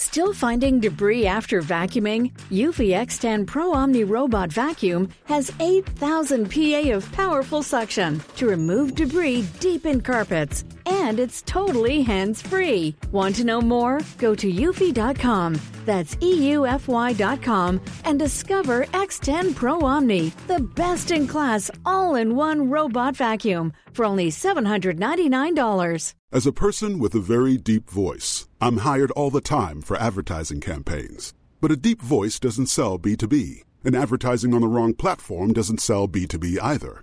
Still finding debris after vacuuming? Eufy X10 Pro Omni Robot Vacuum has 8,000 PA of powerful suction to remove debris deep in carpets. And it's totally hands free. Want to know more? Go to eufy.com. That's EUFY.com and discover X10 Pro Omni, the best in class all in one robot vacuum for only $799. As a person with a very deep voice, I'm hired all the time for advertising campaigns. But a deep voice doesn't sell B2B, and advertising on the wrong platform doesn't sell B2B either.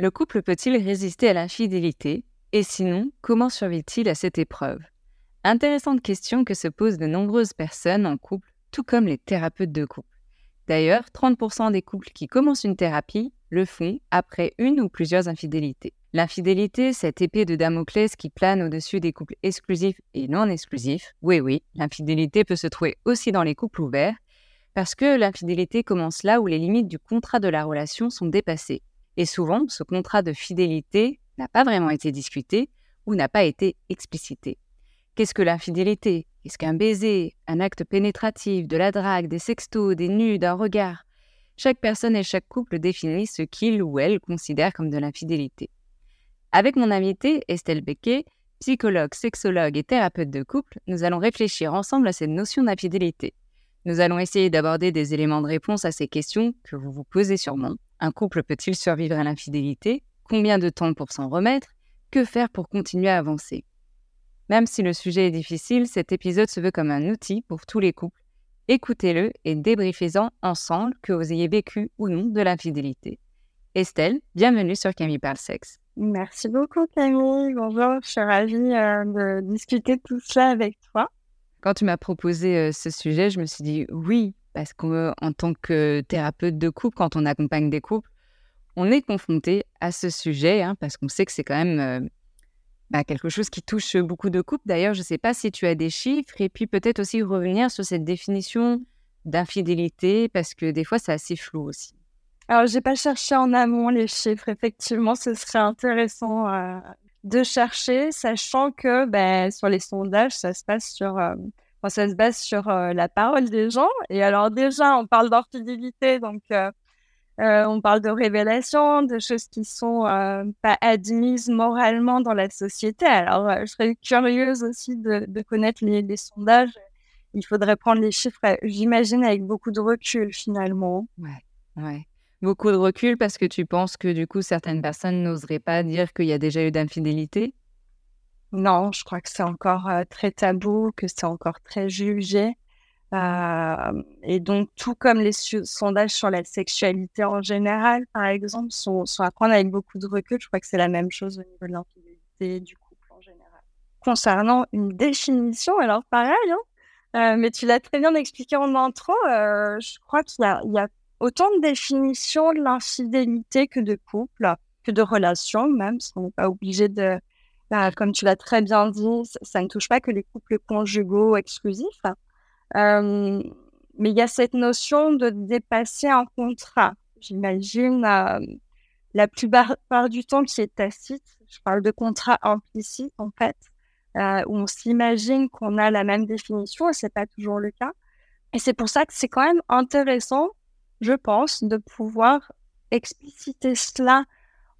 Le couple peut-il résister à l'infidélité Et sinon, comment survit-il à cette épreuve? Intéressante question que se posent de nombreuses personnes en couple, tout comme les thérapeutes de couple. D'ailleurs, 30% des couples qui commencent une thérapie le font après une ou plusieurs infidélités. L'infidélité, cette épée de Damoclès qui plane au-dessus des couples exclusifs et non exclusifs, oui oui, l'infidélité peut se trouver aussi dans les couples ouverts, parce que l'infidélité commence là où les limites du contrat de la relation sont dépassées. Et souvent, ce contrat de fidélité n'a pas vraiment été discuté ou n'a pas été explicité. Qu'est-ce que l'infidélité? Qu'est-ce qu'un baiser Un acte pénétratif, de la drague, des sextos, des nus, d'un regard? Chaque personne et chaque couple définit ce qu'il ou elle considère comme de l'infidélité. Avec mon invité, Estelle Becquet, psychologue, sexologue et thérapeute de couple, nous allons réfléchir ensemble à cette notion d'infidélité. Nous allons essayer d'aborder des éléments de réponse à ces questions que vous vous posez sûrement un couple peut-il survivre à l'infidélité? Combien de temps pour s'en remettre? Que faire pour continuer à avancer? Même si le sujet est difficile, cet épisode se veut comme un outil pour tous les couples. Écoutez-le et débriefez-en ensemble que vous ayez vécu ou non de l'infidélité. Estelle, bienvenue sur Camille Parle Sexe. Merci beaucoup Camille. Bonjour, je suis ravie euh, de discuter de tout cela avec toi. Quand tu m'as proposé euh, ce sujet, je me suis dit oui, parce qu'en tant que thérapeute de couple, quand on accompagne des couples, on est confronté à ce sujet, hein, parce qu'on sait que c'est quand même euh, bah, quelque chose qui touche beaucoup de couples. D'ailleurs, je ne sais pas si tu as des chiffres, et puis peut-être aussi revenir sur cette définition d'infidélité, parce que des fois, c'est assez flou aussi. Alors, je n'ai pas cherché en amont les chiffres. Effectivement, ce serait intéressant euh, de chercher, sachant que ben, sur les sondages, ça se passe sur euh, ça se base sur euh, la parole des gens. Et alors déjà, on parle d'infidélité, donc euh, Euh, on parle de révélations, de choses qui sont pas admises moralement dans la société. Alors, je serais curieuse aussi de, de connaître les, les, sondages. Il faudrait prendre les chiffres, j'imagine, avec beaucoup de recul finalement. Ouais, ouais. Beaucoup de recul parce que tu penses que du coup, certaines personnes n'oseraient pas dire qu'il y a déjà eu d'infidélité? Non, je crois que c'est encore très tabou, que c'est encore très jugé. Euh, et donc, tout comme les sondages sur la sexualité en général, par exemple, sont, sont à prendre avec beaucoup de recul. Je crois que c'est la même chose au niveau de l'infidélité du couple en général. Concernant une définition, alors pareil, hein, euh, mais tu l'as très bien expliqué en intro, je crois qu'il y, y a, autant de définitions de l'infidélité que de couple, que de relations même, parce qu'on n'est pas obligé de, bah, comme tu l'as très bien dit, ça, ne touche pas que les couples conjugaux exclusifs. Mais il y a cette notion de dépasser un contrat. J'imagine euh, la plupart du temps qui est tacite. Je parle de contrat implicite en fait, où on s'imagine qu'on a la même définition et c'est pas toujours le cas. Et c'est pour ça que c'est quand même intéressant, je pense, de pouvoir expliciter cela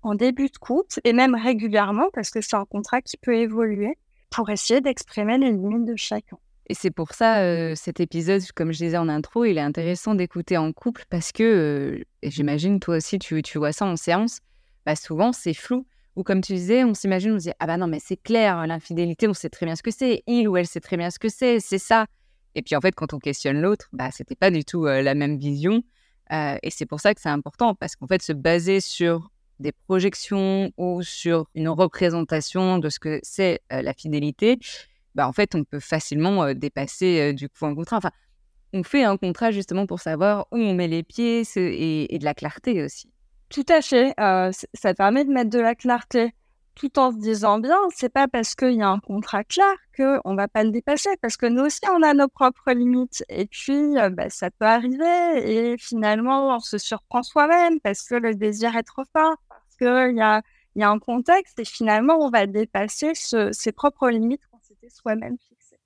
en début de couple et même régulièrement parce que c'est un contrat qui peut évoluer pour essayer d'exprimer les limites de chacun. Et c'est pour ça, euh, cet épisode, comme je disais en intro, il est intéressant d'écouter en couple parce que, euh, j'imagine, toi aussi, tu, tu, vois ça en séance, bah souvent, c'est flou. Ou comme tu disais, on s'imagine, on se dit, ah bah non, mais c'est clair, l'infidélité, on sait très bien ce que c'est. Il ou elle sait très bien ce que c'est, c'est ça. Et puis en fait, quand on questionne l'autre, bah c'était pas du tout euh, la même vision. et c'est pour ça que c'est important parce qu'en fait, se baser sur des projections ou sur une représentation de ce que c'est la fidélité, bah, en fait, on peut facilement dépasser du coup un contrat. Enfin, on fait un contrat justement pour savoir où on met les pieds et, de la clarté aussi. Tout à fait. ça permet de mettre de la clarté tout en se disant bien, c'est pas parce qu'il y a un contrat clair qu'on va pas le dépasser, parce que nous aussi, on a nos propres limites. Et puis, bah, ça peut arriver, et finalement, on se surprend soi-même, parce que le désir est trop fort, qu'il y a, un contexte, et finalement, on va dépasser ses propres limites soi-même fixé.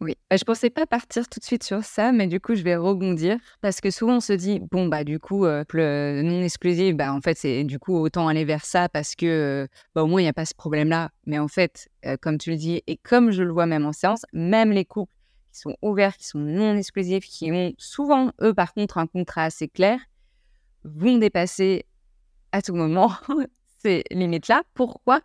Oui, bah, je pensais pas partir tout de suite sur ça, mais du coup, je vais rebondir parce que souvent on se dit bon bah du coup euh, le non exclusif, bah en fait c'est du coup autant aller vers ça parce que euh, bah, au moins il n'y a pas ce problème-là. Mais en fait, euh, comme tu le dis et comme je le vois même en séance, même les couples qui sont ouverts, qui sont non exclusifs, qui ont souvent eux par contre un contrat assez clair, vont dépasser à tout moment ces limites-là. Pourquoi?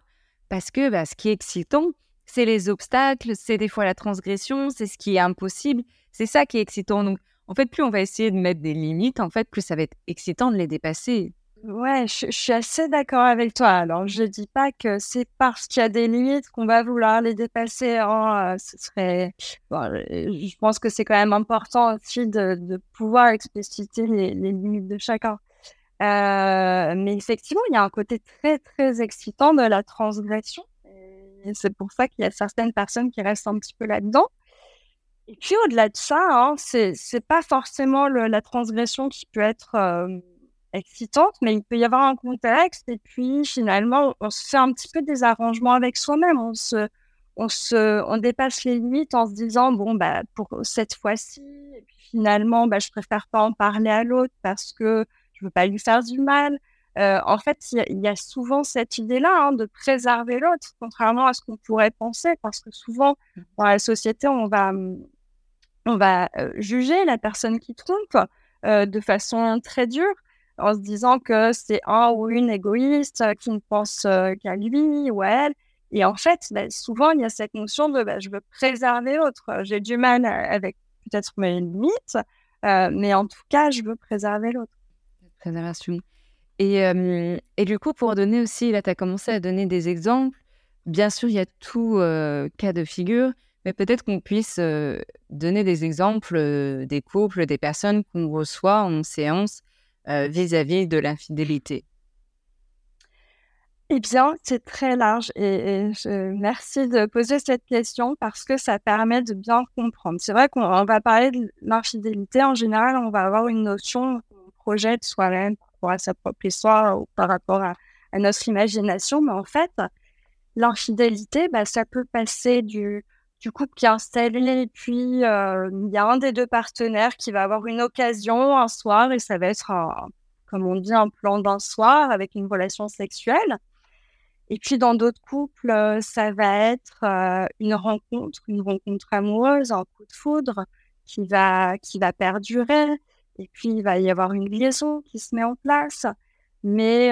Parce que bah, ce qui est excitant, c'est les obstacles, c'est des fois la transgression, c'est ce qui est impossible. C'est ça qui est excitant. Donc, en fait, plus on va essayer de mettre des limites, en fait, plus ça va être excitant de les dépasser. Ouais, je, suis assez d'accord avec toi. Alors, je dis pas que c'est parce qu'il y a des limites qu'on va vouloir les dépasser. Hein. ce serait, euh, je pense que c'est quand même important aussi de, pouvoir expliciter les, limites de chacun. Euh, mais effectivement, il y a un côté très très excitant de la transgression c'est pour ça qu'il y a certaines personnes qui restent un petit peu là-dedans. Et puis au-delà de ça, hein, c'est pas forcément la transgression qui peut être euh, excitante, mais il peut y avoir un contexte. Et puis finalement, on se fait un petit peu des arrangements avec soi-même. On se on se on dépasse les limites en se disant bon bah pour cette fois-ci. Finalement, bah, je préfère pas en parler à l'autre parce que je veux pas lui faire du mal. Euh, en fait, il y, a souvent cette idée-là hein, de préserver l'autre, contrairement à ce qu'on pourrait penser, parce que souvent, mmh. dans la société, on va, on va euh, juger la personne qui trompe euh, de façon très dure, en se disant que c'est un ou une égoïste qui ne pense qu'à lui ou à elle. Et en fait, bah, souvent, il y a cette notion de bah, je veux préserver l'autre. J'ai du mal avec peut-être mes limites, mais en tout cas, je veux préserver l'autre. Préservation. Et, du coup, pour donner aussi, là, tu as commencé à donner des exemples. Bien sûr, il y a tout cas de figure, mais peut-être qu'on puisse donner des exemples des couples, des personnes qu'on reçoit en séance vis-à-vis de l'infidélité. Eh bien, c'est très large et, merci de poser cette question parce que ça permet de bien comprendre. C'est vrai qu'on va parler de l'infidélité. En général, on va avoir une notion projette soi-même à sa propre histoire ou par rapport à, notre imagination. Mais en fait, l'infidélité, bah, ça peut passer du, du couple qui est installé puis euh, il y a un des deux partenaires qui va avoir une occasion un soir et ça va être comme on dit, un plan d'un soir avec une relation sexuelle. Et puis dans d'autres couples, ça va être une rencontre, une rencontre amoureuse, un coup de foudre qui va, qui va perdurer. Et puis il va y avoir une liaison qui se met en place. Mais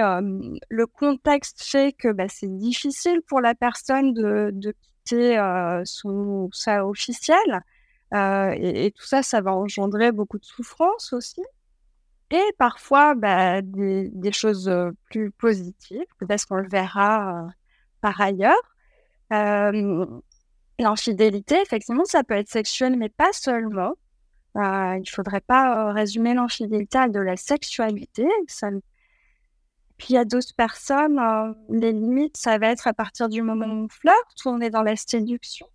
le contexte fait que bah, c'est difficile pour la personne de, quitter son ça officiel. Et, et, tout ça, ça va engendrer beaucoup de souffrance aussi. Et parfois, bah, des, des, choses plus positives, peut-être qu'on le verra par ailleurs. L'infidélité, effectivement, ça peut être sexuel, mais pas seulement. Euh, il ne faudrait pas résumer l'infidélité à de la sexualité. Puis il y a d'autres personnes, les limites, ça va être à partir du moment où on flirte, où on est dans la séduction.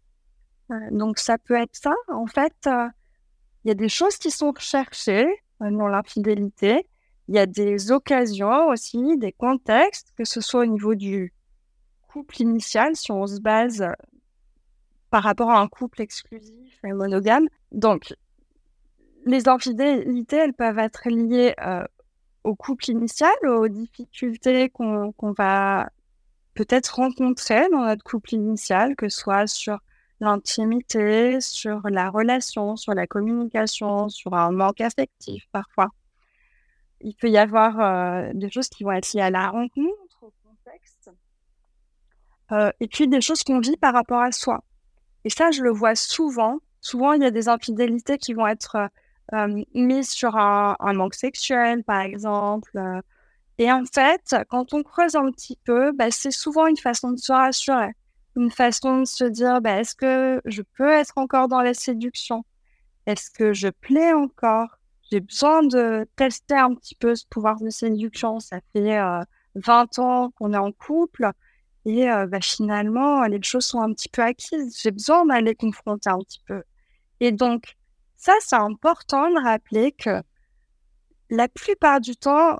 donc ça peut être ça. En fait, il y a des choses qui sont recherchées dans l'infidélité. Il y a des occasions aussi, des contextes, que ce soit au niveau du couple initial, si on se base par rapport à un couple exclusif et monogame. Donc, les infidélités, elles peuvent être liées au couple initial, aux difficultés qu'on va peut-être rencontrer dans notre couple initial, que ce soit sur l'intimité, sur la relation, sur la communication, sur un manque affectif parfois. Il peut y avoir euh, des choses qui vont être liées à la rencontre, au contexte, euh, et puis des choses qu'on vit par rapport à soi. Et ça, je le vois souvent. Souvent, il y a des infidélités qui vont être euh, mises sur un, manque sexuel, par exemple. Et en fait, quand on creuse un petit peu, bah, c'est souvent une façon de se rassurer une façon de se dire bah, est-ce que je peux être encore dans la séduction? Est-ce que je plais encore? J'ai besoin de tester un petit peu ce pouvoir de séduction. Ça fait 20 ans qu'on est en couple et bah, finalement, les choses sont un petit peu acquises. J'ai besoin d'aller confronter un petit peu. Et donc, ça, c'est important de rappeler que la plupart du temps,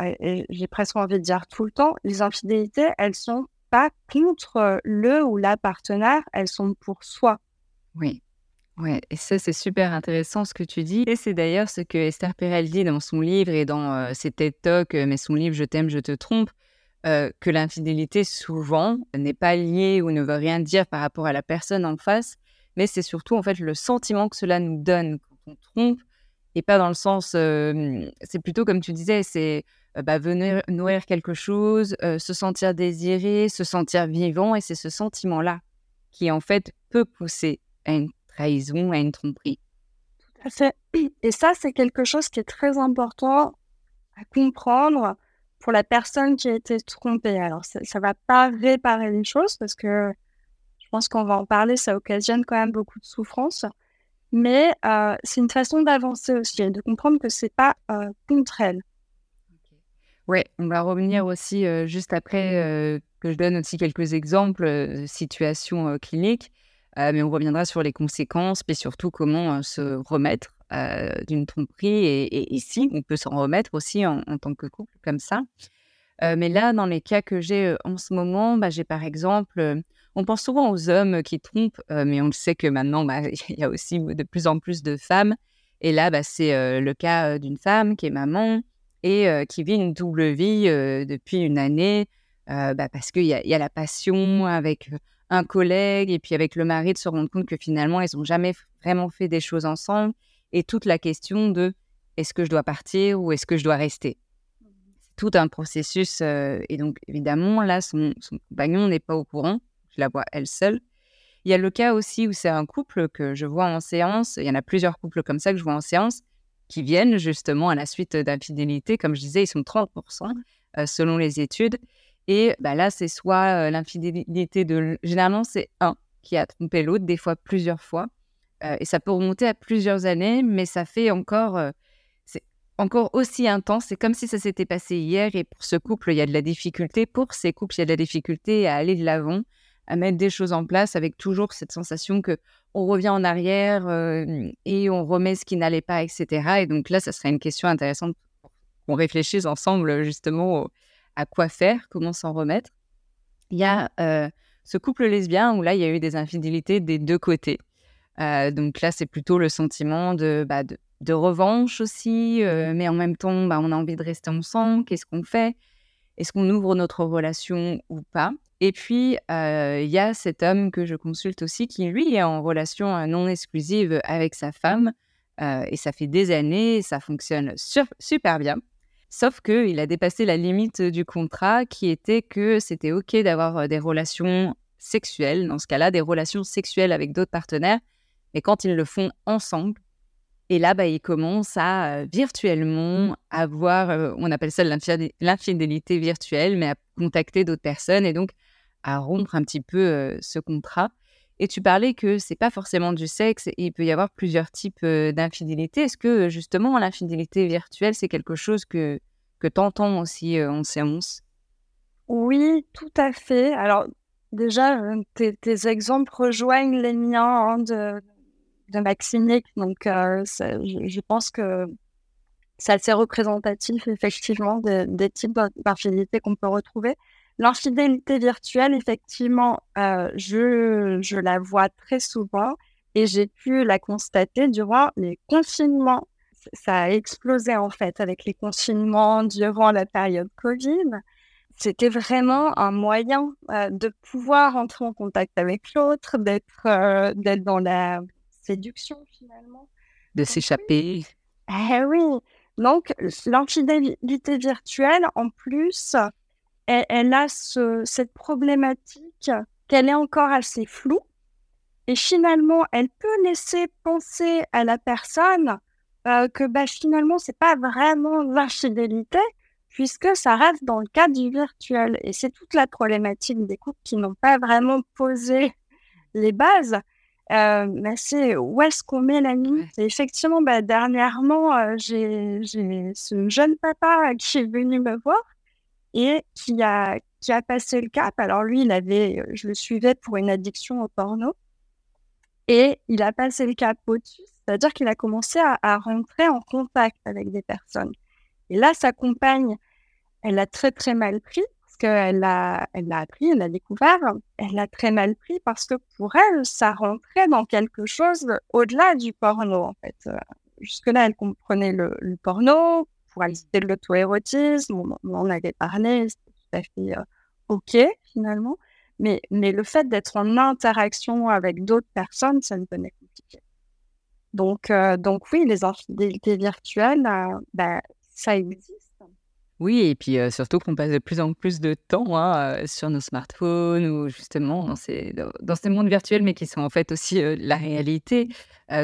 et j'ai presque envie de dire tout le temps, les infidélités, elles sont pas contre le ou la partenaire, elles sont pour soi. Oui. Ouais, et ça, c'est super intéressant ce que tu dis. Et c'est d'ailleurs ce que Esther Perel dit dans son livre et dans ses TED Talks, mais son livre Je t'aime, je te trompe, que l'infidélité, souvent, n'est pas liée ou ne veut rien dire par rapport à la personne en face, mais c'est surtout, en fait, le sentiment que cela nous donne quand on trompe, et pas dans le sens. c'est plutôt, comme tu disais, c'est bah, venir nourrir quelque chose, se sentir désiré, se sentir vivant. Et c'est ce sentiment-là qui, en fait, peut pousser à une trahison, à une tromperie. Tout à fait. Et ça, c'est quelque chose qui est très important à comprendre pour la personne qui a été trompée. Alors, ça ne va pas réparer les choses parce que pense qu'on va en parler, ça occasionne quand même beaucoup de souffrance. Mais c'est une façon d'avancer aussi et de comprendre que c'est pas contre elle. Oui, on va revenir aussi juste après que je donne aussi quelques exemples de situations cliniques, mais on reviendra sur les conséquences, et surtout comment se remettre d'une tromperie et, si on peut s'en remettre aussi en, tant que couple comme ça. mais là, dans les cas que j'ai en ce moment, bah, j'ai par exemple, on pense souvent aux hommes qui trompent, mais on le sait que maintenant, bah, il y a aussi de plus en plus de femmes. Et là, bah, c'est le cas d'une femme qui est maman, et qui vit une double vie depuis une année bah, parce qu'il y, y, a la passion avec un collègue et puis avec le mari de se rendre compte que finalement, ils n'ont jamais vraiment fait des choses ensemble et toute la question de est-ce que je dois partir ou est-ce que je dois rester? C'est tout un processus et donc évidemment, là, son, son compagnon n'est pas au courant, je la vois elle seule. Il y a le cas aussi où c'est un couple que je vois en séance, il y en a plusieurs couples comme ça que je vois en séance, qui viennent justement à la suite d'infidélité. Comme je disais, ils sont 30% euh, selon les études. Et bah, là, c'est soit euh, l'infidélité de... Généralement, c'est un qui a trompé l'autre, des fois plusieurs fois. Euh, et ça peut remonter à plusieurs années, mais ça fait encore... c'est encore aussi intense. C'est comme si ça s'était passé hier. Et pour ce couple, il y a de la difficulté. Pour ces couples, il y a de la difficulté à aller de l'avant, à mettre des choses en place avec toujours cette sensation que on revient en arrière et on remet ce qui n'allait pas, etc. Et donc là, ça serait une question intéressante qu'on réfléchisse ensemble justement à quoi faire, comment s'en remettre. Il y a ce couple lesbien où là, il y a eu des infidélités des deux côtés. donc là, c'est plutôt le sentiment de, bah, de revanche aussi, mais en même temps, bah, on a envie de rester ensemble. Qu'est-ce qu'on fait? Est-ce qu'on ouvre notre relation ou pas? Et puis, il y a cet homme que je consulte aussi qui, lui, est en relation non exclusive avec sa femme. et ça fait des années, ça fonctionne super bien. Sauf qu'il a dépassé la limite du contrat qui était que c'était OK d'avoir des relations sexuelles, dans ce cas-là, des relations sexuelles avec d'autres partenaires, mais quand ils le font ensemble, et là, bah, il commence à virtuellement avoir, on appelle ça l'infidélité virtuelle, mais à contacter d'autres personnes et donc à rompre un petit peu ce contrat. Et tu parlais que c'est pas forcément du sexe il peut y avoir plusieurs types d'infidélité. Est-ce que justement l'infidélité virtuelle, c'est quelque chose que, que tu entends aussi en séance? Oui, tout à fait. Alors déjà, tes, exemples rejoignent les miens hein, de, de. Donc, je, pense que c'est assez représentatif, effectivement, des types d'infidélité qu'on peut retrouver. L'infidélité virtuelle, effectivement, je, je la vois très souvent et j'ai pu la constater durant les confinements. Ça a explosé, en fait, avec les confinements durant la période Covid c'était vraiment un moyen de pouvoir entrer en contact avec l'autre, d'être d'être dans la séduction finalement. De s'échapper. Eh oui. Donc, l'infidélité virtuelle, en plus, elle, a cette problématique qu'elle est encore assez floue. Et finalement, elle peut laisser penser à la personne euh, que bah, finalement, c'est pas vraiment l'infidélité, puisque ça reste dans le cadre du virtuel. Et c'est toute la problématique des couples qui n'ont pas vraiment posé les bases. Euh, bah, c'est où est-ce qu'on met la limite? Et effectivement, bah, dernièrement, euh, j'ai ce jeune papa qui est venu me voir et qui a, qui a passé le cap. Alors lui, il avait, je le suivais pour une addiction au porno. Et il a passé le cap au-dessus, c'est-à-dire qu'il a commencé à, rentrer en contact avec des personnes. Et là, sa compagne, elle a très très mal pris qu'elle l'a elle l'a appris, elle l'a découvert, elle l'a très mal pris parce que pour elle, ça rentrait dans quelque chose au-delà du porno, en fait. Euh, jusque-là, elle comprenait le, porno, pour c'était de l'auto-érotisme, on, en avait parlé, c'était tout à fait euh, OK, finalement. Mais, mais le fait d'être en interaction avec d'autres personnes, ça devenait compliqué. Donc, euh, donc oui, les infidélités virtuelles, bah, ça existe oui, et puis surtout qu'on passe de plus en plus de temps hein, sur nos smartphones ou justement dans ces, mondes virtuels, mais qui sont en fait aussi la réalité.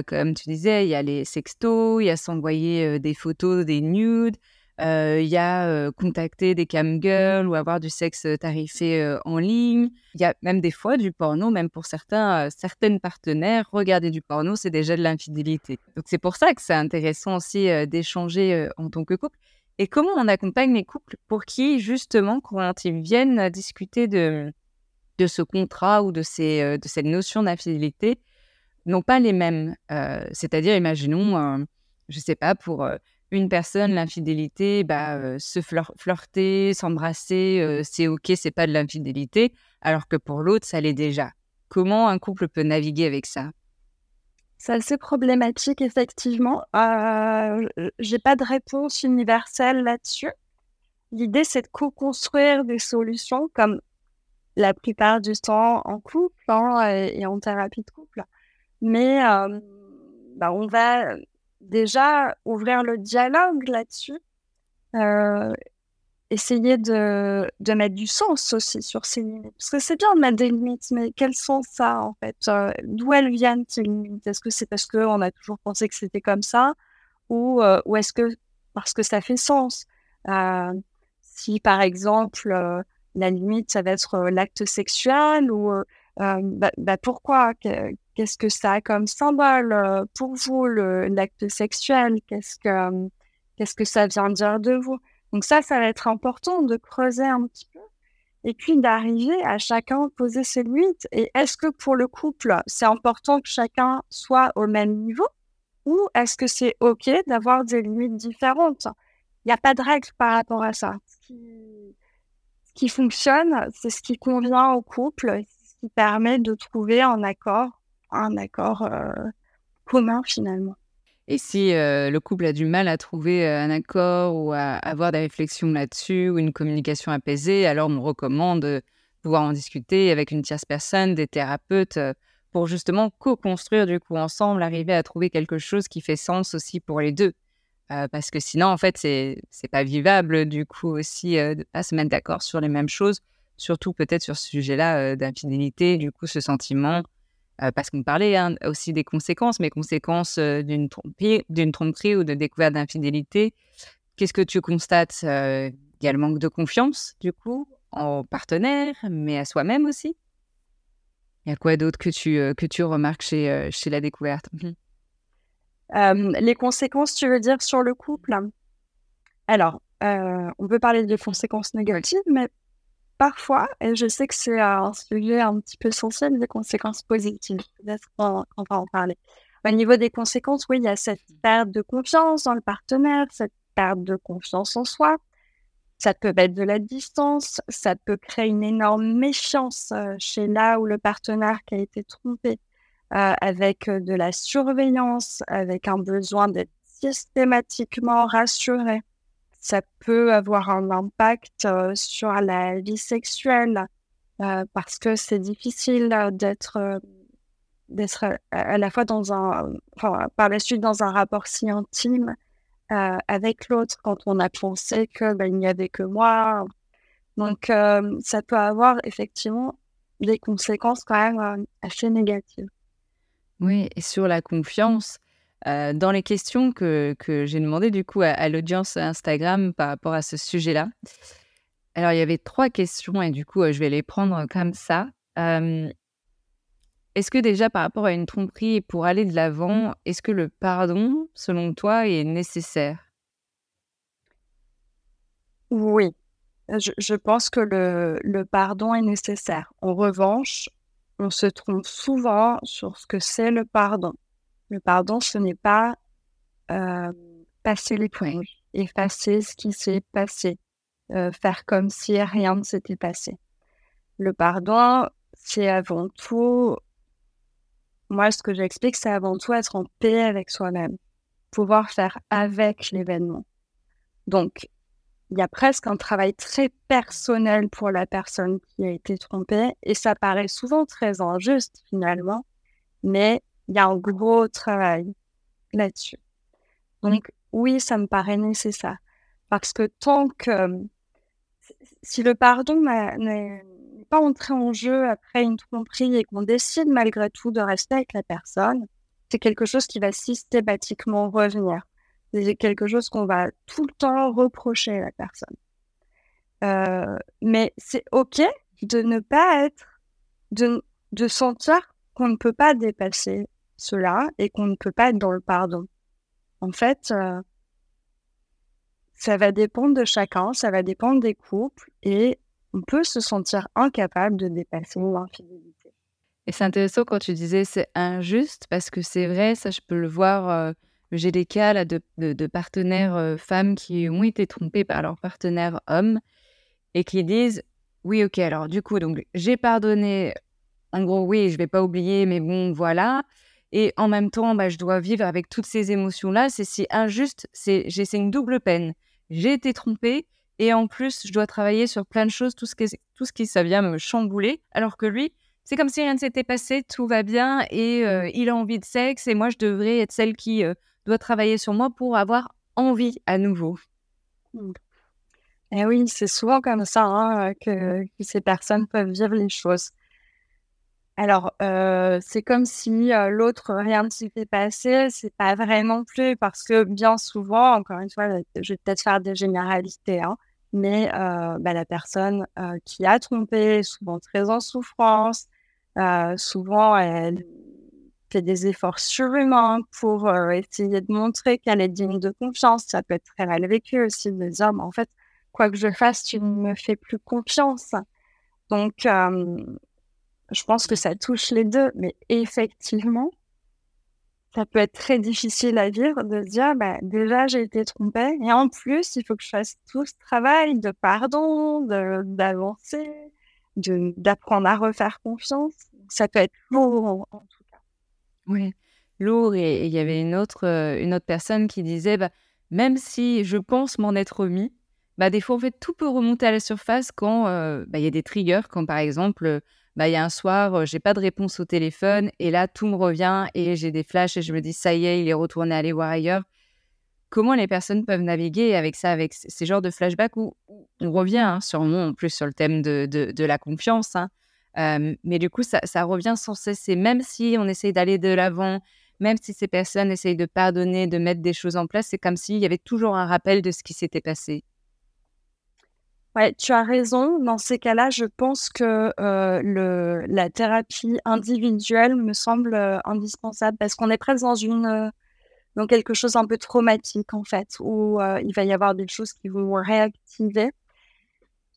comme tu disais, il y a les sextos, il y a s'envoyer des photos, des nudes, il y a contacter des cam girls ou avoir du sexe tarifé en ligne. Il y a même des fois du porno, même pour certains, certaines partenaires, regarder du porno, c'est déjà de l'infidélité. Donc c'est pour ça que c'est intéressant aussi d'échanger en tant que couple. Et comment on accompagne les couples pour qui, justement, quand ils viennent discuter de, de ce contrat ou de, ces, euh, de cette notion d'infidélité, n'ont pas les mêmes. Euh, c'est-à-dire, imaginons, je ne sais pas, pour euh, une personne, l'infidélité, bah, se flirter, s'embrasser, c'est OK, c'est pas de l'infidélité, alors que pour l'autre, ça l'est déjà. Comment un couple peut naviguer avec ça? C'est assez problématique, effectivement. Euh, J'ai pas de réponse universelle là-dessus. L'idée, c'est de co-construire des solutions comme la plupart du temps en couple hein, et, en thérapie de couple. Mais euh, bah, on va déjà ouvrir le dialogue là-dessus euh, essayer de, de, mettre du sens aussi sur ces limites. Parce que c'est bien de mettre des limites, mais quel sens ça en fait? Euh, D'où elles viennent ces limites? Est-ce que c'est parce qu'on a toujours pensé que c'était comme ça? Ou, euh, ou est-ce que parce que ça fait sens? Euh, Si par exemple la limite ça va être l'acte sexuel ou bah, bah, pourquoi? Qu'est-ce que ça a comme symbole pour vous l'acte sexuel? Qu'est-ce que qu'est-ce que ça vient dire de vous? Donc ça, ça va être important de creuser un petit peu et puis d'arriver à chacun poser ses limites. Et est-ce que pour le couple, c'est important que chacun soit au même niveau ou est-ce que c'est OK d'avoir des limites différentes? Il n'y a pas de règle par rapport à ça. Ce qui, fonctionne, c'est ce qui convient au couple, ce qui permet de trouver un accord, un accord euh, commun finalement. Et si euh, le couple a du mal à trouver euh, un accord ou à avoir des réflexions là-dessus ou une communication apaisée, alors on recommande de pouvoir en discuter avec une tierce personne, des thérapeutes, euh, pour justement co-construire du coup ensemble, arriver à trouver quelque chose qui fait sens aussi pour les deux. parce que sinon, en fait, c'est c'est pas vivable du coup aussi de pas se mettre d'accord sur les mêmes choses, surtout peut-être sur ce sujet-là d'infidélité, du coup ce sentiment euh, parce qu'on parlait hein, aussi des conséquences, mais conséquences euh, d'une tromperie, ou de découverte d'infidélité. Qu'est-ce que tu constates euh, Il y a le manque de confiance, du coup, en partenaire, mais à soi-même aussi? Il y a quoi d'autre que tu, que tu remarques chez, chez la découverte? Mmh. Les conséquences, tu veux dire, sur le couple? Alors, on peut parler de conséquences négatives, mais parfois, et je sais que c'est un sujet un petit peu sensible, des conséquences positives. Peut-être qu'on va en parler. Au niveau des conséquences, oui, il y a cette perte de confiance dans le partenaire, cette perte de confiance en soi. Ça peut être de la distance, ça peut créer une énorme méfiance euh, chez là où le partenaire qui a été trompé, euh, avec euh, de la surveillance, avec un besoin d'être systématiquement rassuré ça peut avoir un impact sur la vie sexuelle parce que c'est difficile d'être d'être à la fois dans un enfin, par la suite dans un rapport si intime avec l'autre quand on a pensé que ben, il n'y avait que moi. Donc ça peut avoir effectivement des conséquences quand même assez négatives. Oui et sur la confiance euh, dans les questions que, que j'ai demandé du coup à, l'audience Instagram par rapport à ce sujet-là, alors il y avait trois questions et du coup je vais les prendre comme ça. Euh, est-ce que déjà par rapport à une tromperie pour aller de l'avant, est-ce que le pardon, selon toi, est nécessaire? Oui, je, je, pense que le, le pardon est nécessaire. En revanche, on se trompe souvent sur ce que c'est le pardon. Le pardon, ce n'est pas euh, passer les points, effacer ce qui s'est passé, euh, faire comme si rien ne s'était passé. Le pardon, c'est avant tout, moi ce que j'explique, c'est avant tout être en paix avec soi-même, pouvoir faire avec l'événement. Donc, il y a presque un travail très personnel pour la personne qui a été trompée et ça paraît souvent très injuste finalement, mais il y a un gros travail là-dessus. Donc, oui, ça me paraît nécessaire. Parce que tant que si le pardon n'est pas entré en jeu après une tromperie et qu'on décide malgré tout de rester avec la personne, c'est quelque chose qui va systématiquement revenir. C'est quelque chose qu'on va tout le temps reprocher à la personne. Euh, mais c'est OK de ne pas être, de, de sentir qu'on ne peut pas dépasser cela et qu'on ne peut pas être dans le pardon. En fait, euh, ça va dépendre de chacun, ça va dépendre des couples et on peut se sentir incapable de dépasser l'infidélité. Et c'est intéressant quand tu disais c'est injuste parce que c'est vrai, ça je peux le voir. Euh, j'ai des cas là, de, de, partenaires euh, femmes qui ont été trompées par leur partenaire homme et qui disent oui ok alors du coup donc j'ai pardonné en gros oui je vais pas oublier mais bon voilà et en même temps, bah, je dois vivre avec toutes ces émotions-là. C'est si injuste. C'est, j'ai, une double peine. J'ai été trompée et en plus, je dois travailler sur plein de choses, tout ce qui, tout ce qui ça vient me chambouler. Alors que lui, c'est comme si rien ne s'était passé, tout va bien et euh, il a envie de sexe et moi, je devrais être celle qui euh, doit travailler sur moi pour avoir envie à nouveau. Mmh. Et eh oui, c'est souvent comme ça hein, que, que, ces personnes peuvent vivre les choses. Alors, euh, c'est comme si euh, l'autre, rien ne s'est fait passer. C'est pas vrai non plus parce que bien souvent, encore une fois, je vais peut-être faire des généralités, hein, mais euh, bah, la personne qui a trompé est souvent très en souffrance. souvent, elle fait des efforts surhumains pour essayer de montrer qu'elle est digne de confiance. Ça peut être très mal vécu aussi de dire, en fait, quoi que je fasse, tu ne me fais plus confiance. Donc, je pense que ça touche les deux, mais effectivement, ça peut être très difficile à vivre de dire, bah, déjà, j'ai été trompée, et en plus, il faut que je fasse tout ce travail de pardon, d'avancer, d'apprendre à refaire confiance. Ça peut être lourd, en, tout cas. Oui. lourd. Et il y avait une autre, euh, une autre personne qui disait, bah, même si je pense m'en être remis, bah, des fois, en fait, tout peut remonter à la surface quand euh, bah, il y a des triggers, quand par exemple, bah, il y a un soir, j'ai pas de réponse au téléphone, et là, tout me revient, et j'ai des flashs, et je me dis, ça y est, il est retourné aller voir ailleurs. Comment les personnes peuvent naviguer avec ça, avec ces genres de flashbacks où on revient hein, sûrement en plus sur le thème de, de, la confiance, hein, mais du coup, ça, ça, revient sans cesse. Et même si on essaye d'aller de l'avant, même si ces personnes essayent de pardonner, de mettre des choses en place, c'est comme s'il y avait toujours un rappel de ce qui s'était passé. Ouais, tu as raison. Dans ces cas-là, je pense que le, la thérapie individuelle me semble indispensable parce qu'on est presque dans une dans quelque chose un peu traumatique en fait, où il va y avoir des choses qui vont réactiver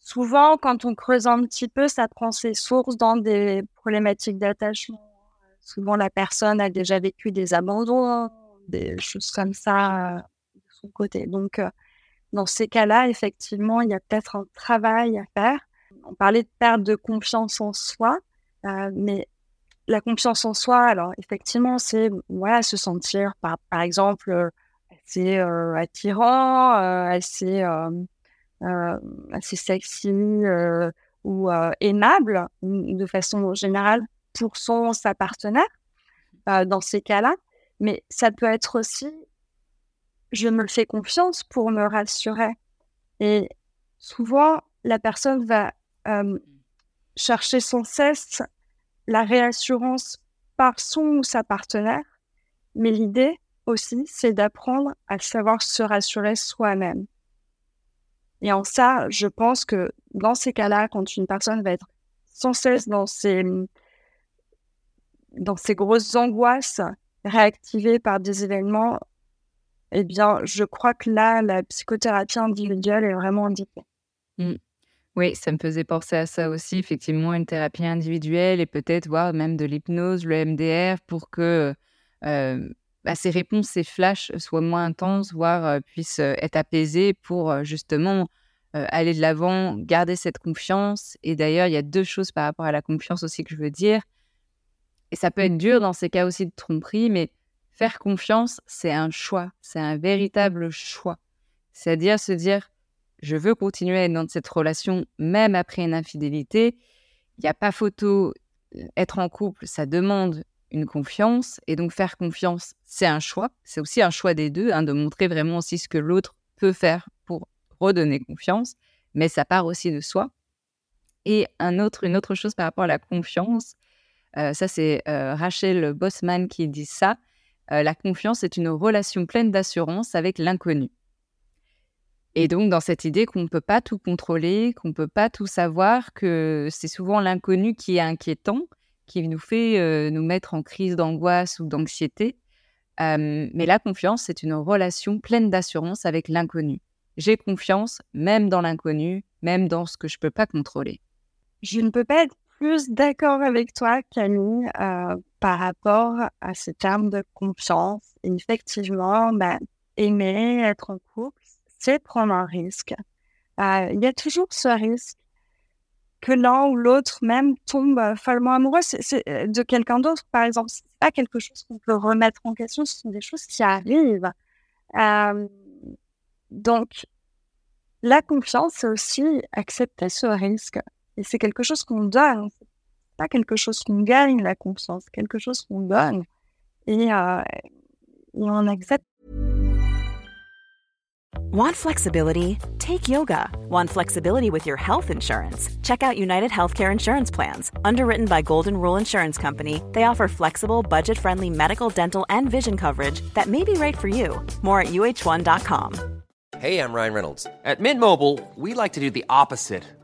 souvent, quand on creuse un petit peu, ça prend ses sources dans des problématiques d'attachement. Souvent, la personne a déjà vécu des abandons, des choses comme ça euh, de son côté. Donc, euh, dans ces cas-là, effectivement, il y a peut-être un travail à faire. On parlait de perte de confiance en soi, euh, mais la confiance en soi, alors effectivement, c'est voilà, se sentir, par, exemple, assez attirant, assez euh, assez sexy euh, ou euh, aimable de façon générale pour son sa partenaire dans ces cas-là. Mais ça peut être aussi je me fais confiance pour me rassurer. Et souvent, la personne va chercher sans cesse la réassurance par son ou sa partenaire. Mais l'idée aussi, c'est d'apprendre à savoir se rassurer soi-même. Et en ça, je pense que dans ces cas-là, quand une personne va être sans cesse dans ces, dans ces grosses angoisses réactivées par des événements, eh bien, je crois que là, la psychothérapie individuelle est vraiment indiquée. Mmh. Oui, ça me faisait penser à ça aussi, effectivement, une thérapie individuelle et peut-être voir même de l'hypnose, le MDR, pour que euh, bah, ces réponses, ces flashs soient moins intenses, voire puissent être apaisées pour justement aller de l'avant, garder cette confiance. Et d'ailleurs, il y a deux choses par rapport à la confiance aussi que je veux dire. Et ça peut être dur dans ces cas aussi de tromperie, mais faire confiance, c'est un choix, c'est un véritable choix. C'est-à-dire se dire, je veux continuer à être dans cette relation même après une infidélité. Il n'y a pas photo, être en couple, ça demande une confiance. Et donc faire confiance, c'est un choix. C'est aussi un choix des deux, hein, de montrer vraiment aussi ce que l'autre peut faire pour redonner confiance. Mais ça part aussi de soi. Et un autre, une autre chose par rapport à la confiance, euh, ça c'est euh, Rachel Bossman qui dit ça. Euh, la confiance est une relation pleine d'assurance avec l'inconnu. Et donc, dans cette idée qu'on ne peut pas tout contrôler, qu'on ne peut pas tout savoir, que c'est souvent l'inconnu qui est inquiétant, qui nous fait euh, nous mettre en crise d'angoisse ou d'anxiété. Euh, mais la confiance, c'est une relation pleine d'assurance avec l'inconnu. J'ai confiance même dans l'inconnu, même dans ce que je ne peux pas contrôler. Je ne peux pas plus d'accord avec toi, Camille, euh, par rapport à ce terme de confiance. Effectivement, ben, aimer, être en couple, c'est prendre un risque. il y a toujours ce risque que l'un ou l'autre même tombe euh, follement amoureux euh, de quelqu'un d'autre, par exemple. C'est pas quelque chose qu'on peut remettre en question, ce sont des choses qui arrivent. Euh, donc, la confiance, c'est aussi accepter ce risque. Et c'est quelque chose qu'on donne. Pas quelque chose qu'on gagne, la confiance. quelque chose qu'on donne. Et, euh, et on accepte Want flexibility? Take yoga. Want flexibility with your health insurance? Check out United Healthcare Insurance Plans. Underwritten by Golden Rule Insurance Company, they offer flexible, budget friendly medical, dental, and vision coverage that may be right for you. More at uh1.com. Hey, I'm Ryan Reynolds. At Mint Mobile, we like to do the opposite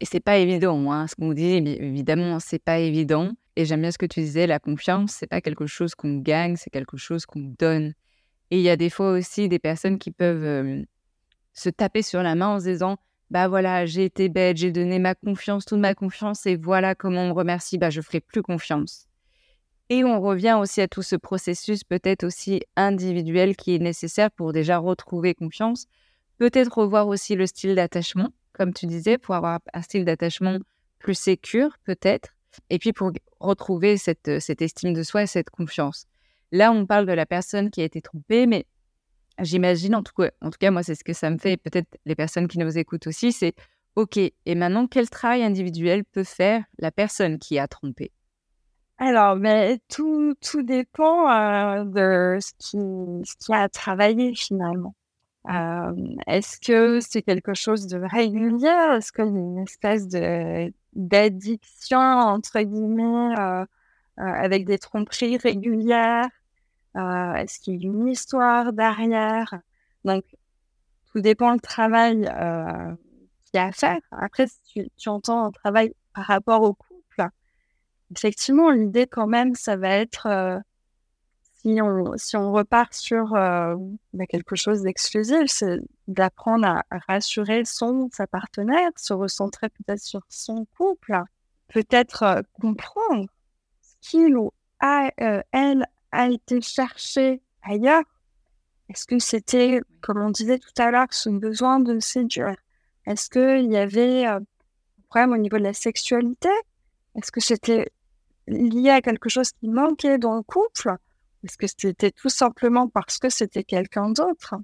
Et c'est pas évident, hein, ce qu'on dit, évidemment, c'est pas évident. Et j'aime bien ce que tu disais, la confiance, c'est pas quelque chose qu'on gagne, c'est quelque chose qu'on donne. Et il y a des fois aussi des personnes qui peuvent se taper sur la main en se disant bah voilà, j'ai été bête, j'ai donné ma confiance, toute ma confiance, et voilà comment on me remercie, bah je ferai plus confiance. Et on revient aussi à tout ce processus peut-être aussi individuel qui est nécessaire pour déjà retrouver confiance, peut-être revoir aussi le style d'attachement, comme tu disais, pour avoir un style d'attachement plus sécure peut-être, et puis pour retrouver cette, cette estime de soi et cette confiance. Là, on parle de la personne qui a été trompée, mais j'imagine, en tout cas, en tout cas, moi, c'est ce que ça me fait, et peut-être les personnes qui nous écoutent aussi, c'est OK, et maintenant, quel travail individuel peut faire la personne qui a trompé? Alors, mais tout, tout dépend euh, de ce qui, ce qui a travaillé finalement. Euh, est-ce que c'est quelque chose de régulier? Est-ce qu'il y a une espèce de d'addiction entre guillemets euh, avec des tromperies régulières? Euh, est-ce qu'il y a une histoire derrière? Donc, tout dépend le travail euh, qu'il y a à faire. Après, si tu, entends un travail par rapport au couple, effectivement, l'idée quand même, ça va être, euh, si, on, repart sur bah, quelque chose d'exclusif, c'est d'apprendre à, rassurer son, sa partenaire, se recentrer peut-être sur son couple, peut-être comprendre ce qu'il ou a, elle a été cherché ailleurs. Est-ce que c'était, comme on disait tout à l'heure, son besoin de séduire? Est-ce qu'il y avait euh, un problème au niveau de la sexualité? Est-ce que c'était lié à quelque chose qui manquait dans le couple? Est-ce que c'était tout simplement parce que c'était quelqu'un d'autre